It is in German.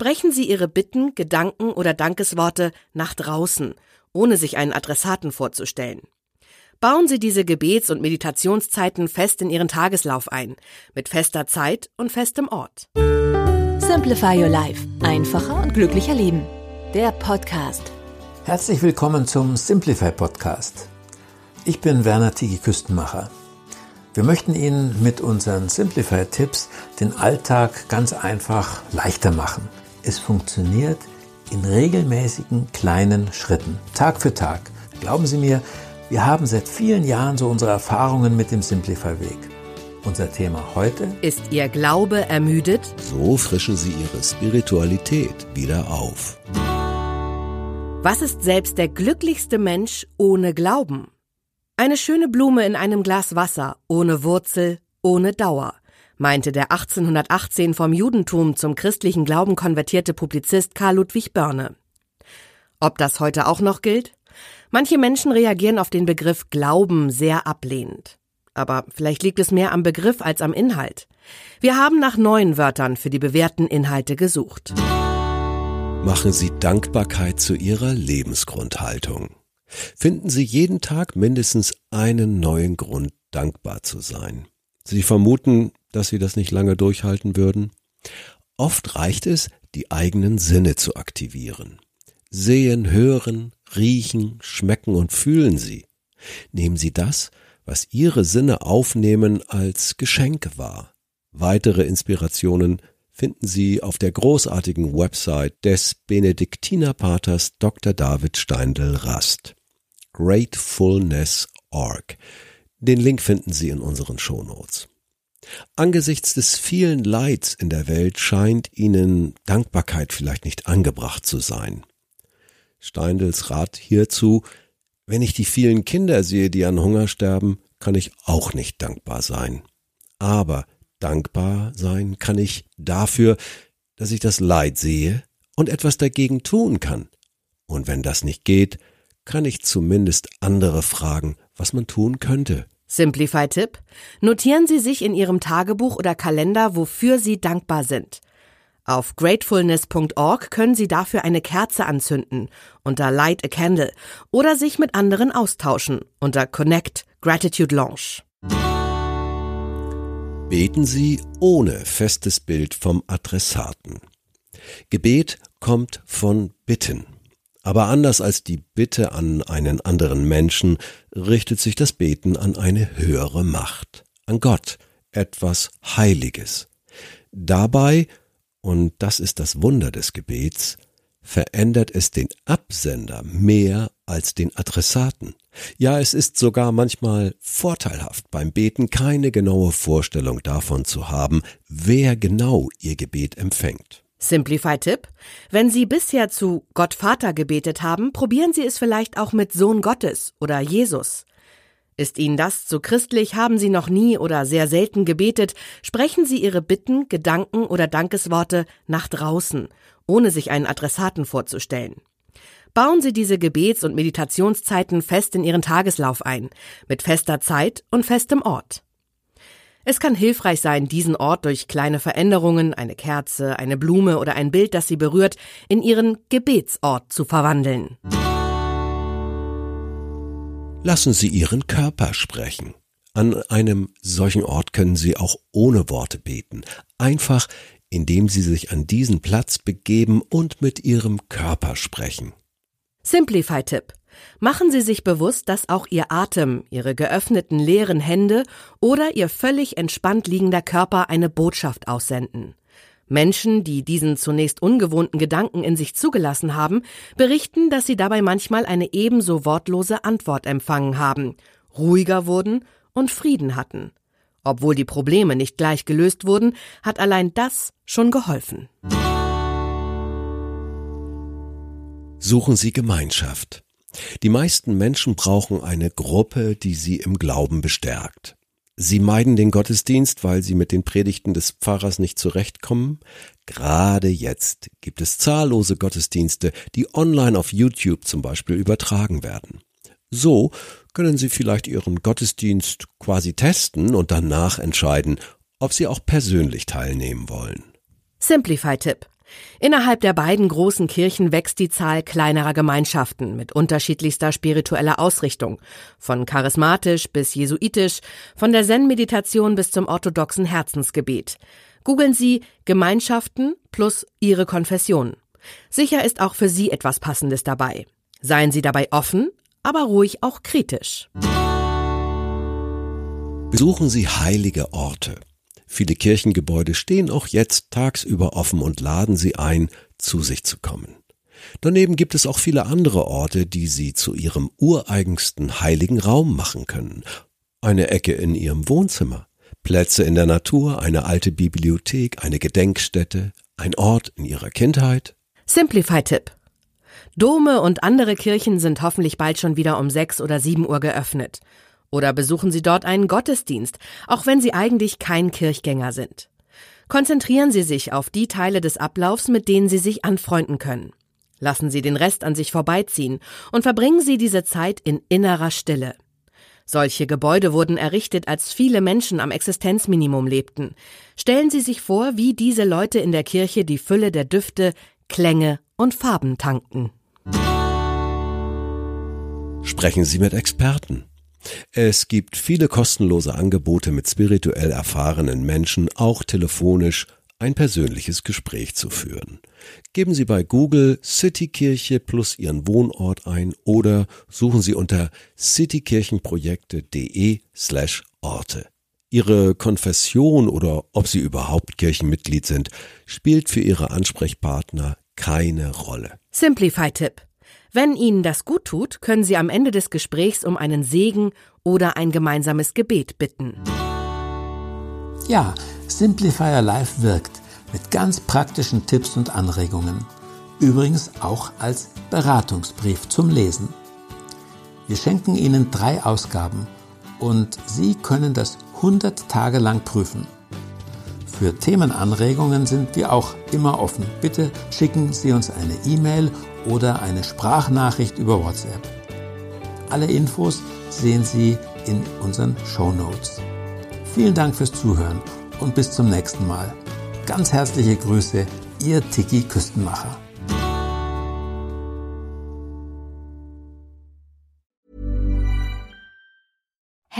Sprechen Sie Ihre Bitten, Gedanken oder Dankesworte nach draußen, ohne sich einen Adressaten vorzustellen. Bauen Sie diese Gebets- und Meditationszeiten fest in Ihren Tageslauf ein, mit fester Zeit und festem Ort. Simplify Your Life. Einfacher und glücklicher Leben. Der Podcast. Herzlich willkommen zum Simplify Podcast. Ich bin Werner Tigi Küstenmacher. Wir möchten Ihnen mit unseren Simplify-Tipps den Alltag ganz einfach leichter machen. Es funktioniert in regelmäßigen kleinen Schritten, Tag für Tag. Glauben Sie mir, wir haben seit vielen Jahren so unsere Erfahrungen mit dem Simplify-Weg. Unser Thema heute ist Ihr Glaube ermüdet? So frischen Sie Ihre Spiritualität wieder auf. Was ist selbst der glücklichste Mensch ohne Glauben? Eine schöne Blume in einem Glas Wasser, ohne Wurzel, ohne Dauer, meinte der 1818 vom Judentum zum christlichen Glauben konvertierte Publizist Karl Ludwig Börne. Ob das heute auch noch gilt? Manche Menschen reagieren auf den Begriff Glauben sehr ablehnend. Aber vielleicht liegt es mehr am Begriff als am Inhalt. Wir haben nach neuen Wörtern für die bewährten Inhalte gesucht. Machen Sie Dankbarkeit zu Ihrer Lebensgrundhaltung. Finden Sie jeden Tag mindestens einen neuen Grund, dankbar zu sein. Sie vermuten, dass Sie das nicht lange durchhalten würden? Oft reicht es, die eigenen Sinne zu aktivieren. Sehen, hören, riechen, schmecken und fühlen Sie. Nehmen Sie das, was Ihre Sinne aufnehmen, als Geschenk wahr. Weitere Inspirationen finden Sie auf der großartigen Website des Benediktinerpaters Dr. David Steindl Rast gratefulness.org. Den Link finden Sie in unseren Shownotes. Angesichts des vielen Leids in der Welt scheint Ihnen Dankbarkeit vielleicht nicht angebracht zu sein. Steindls Rat hierzu, wenn ich die vielen Kinder sehe, die an Hunger sterben, kann ich auch nicht dankbar sein. Aber dankbar sein kann ich dafür, dass ich das Leid sehe und etwas dagegen tun kann. Und wenn das nicht geht, kann ich zumindest andere fragen, was man tun könnte. Simplify-Tipp. Notieren Sie sich in Ihrem Tagebuch oder Kalender, wofür Sie dankbar sind. Auf gratefulness.org können Sie dafür eine Kerze anzünden unter Light a Candle oder sich mit anderen austauschen unter Connect Gratitude Launch. Beten Sie ohne festes Bild vom Adressaten. Gebet kommt von Bitten. Aber anders als die Bitte an einen anderen Menschen richtet sich das Beten an eine höhere Macht, an Gott, etwas Heiliges. Dabei, und das ist das Wunder des Gebets, verändert es den Absender mehr als den Adressaten. Ja, es ist sogar manchmal vorteilhaft beim Beten keine genaue Vorstellung davon zu haben, wer genau ihr Gebet empfängt. Simplify-Tipp. Wenn Sie bisher zu Gott Vater gebetet haben, probieren Sie es vielleicht auch mit Sohn Gottes oder Jesus. Ist Ihnen das zu christlich, haben Sie noch nie oder sehr selten gebetet, sprechen Sie Ihre Bitten, Gedanken oder Dankesworte nach draußen, ohne sich einen Adressaten vorzustellen. Bauen Sie diese Gebets- und Meditationszeiten fest in Ihren Tageslauf ein, mit fester Zeit und festem Ort. Es kann hilfreich sein, diesen Ort durch kleine Veränderungen, eine Kerze, eine Blume oder ein Bild, das Sie berührt, in Ihren Gebetsort zu verwandeln. Lassen Sie Ihren Körper sprechen. An einem solchen Ort können Sie auch ohne Worte beten, einfach indem Sie sich an diesen Platz begeben und mit Ihrem Körper sprechen. Simplify-Tipp. Machen Sie sich bewusst, dass auch Ihr Atem, Ihre geöffneten leeren Hände oder Ihr völlig entspannt liegender Körper eine Botschaft aussenden. Menschen, die diesen zunächst ungewohnten Gedanken in sich zugelassen haben, berichten, dass sie dabei manchmal eine ebenso wortlose Antwort empfangen haben, ruhiger wurden und Frieden hatten. Obwohl die Probleme nicht gleich gelöst wurden, hat allein das schon geholfen. Suchen Sie Gemeinschaft. Die meisten Menschen brauchen eine Gruppe, die sie im Glauben bestärkt. Sie meiden den Gottesdienst, weil sie mit den Predigten des Pfarrers nicht zurechtkommen. Gerade jetzt gibt es zahllose Gottesdienste, die online auf YouTube zum Beispiel übertragen werden. So können Sie vielleicht Ihren Gottesdienst quasi testen und danach entscheiden, ob Sie auch persönlich teilnehmen wollen. Simplify-Tipp. Innerhalb der beiden großen Kirchen wächst die Zahl kleinerer Gemeinschaften mit unterschiedlichster spiritueller Ausrichtung, von charismatisch bis jesuitisch, von der Zen-Meditation bis zum orthodoxen Herzensgebet. Googeln Sie Gemeinschaften plus Ihre Konfession. Sicher ist auch für Sie etwas Passendes dabei. Seien Sie dabei offen, aber ruhig auch kritisch. Besuchen Sie heilige Orte. Viele Kirchengebäude stehen auch jetzt tagsüber offen und laden Sie ein, zu sich zu kommen. Daneben gibt es auch viele andere Orte, die Sie zu Ihrem ureigensten heiligen Raum machen können. Eine Ecke in Ihrem Wohnzimmer, Plätze in der Natur, eine alte Bibliothek, eine Gedenkstätte, ein Ort in Ihrer Kindheit. Simplify-Tipp. Dome und andere Kirchen sind hoffentlich bald schon wieder um sechs oder sieben Uhr geöffnet. Oder besuchen Sie dort einen Gottesdienst, auch wenn Sie eigentlich kein Kirchgänger sind. Konzentrieren Sie sich auf die Teile des Ablaufs, mit denen Sie sich anfreunden können. Lassen Sie den Rest an sich vorbeiziehen und verbringen Sie diese Zeit in innerer Stille. Solche Gebäude wurden errichtet, als viele Menschen am Existenzminimum lebten. Stellen Sie sich vor, wie diese Leute in der Kirche die Fülle der Düfte, Klänge und Farben tanken. Sprechen Sie mit Experten. Es gibt viele kostenlose Angebote mit spirituell erfahrenen Menschen, auch telefonisch ein persönliches Gespräch zu führen. Geben Sie bei Google Citykirche plus Ihren Wohnort ein oder suchen Sie unter citykirchenprojekte.de slash Orte. Ihre Konfession oder ob Sie überhaupt Kirchenmitglied sind, spielt für Ihre Ansprechpartner keine Rolle. Simplify-Tipp. Wenn Ihnen das gut tut, können Sie am Ende des Gesprächs um einen Segen oder ein gemeinsames Gebet bitten. Ja, Simplifier Live wirkt mit ganz praktischen Tipps und Anregungen. Übrigens auch als Beratungsbrief zum Lesen. Wir schenken Ihnen drei Ausgaben und Sie können das 100 Tage lang prüfen. Für Themenanregungen sind wir auch immer offen. Bitte schicken Sie uns eine E-Mail oder eine Sprachnachricht über WhatsApp. Alle Infos sehen Sie in unseren Show Notes. Vielen Dank fürs Zuhören und bis zum nächsten Mal. Ganz herzliche Grüße, Ihr Tiki Küstenmacher.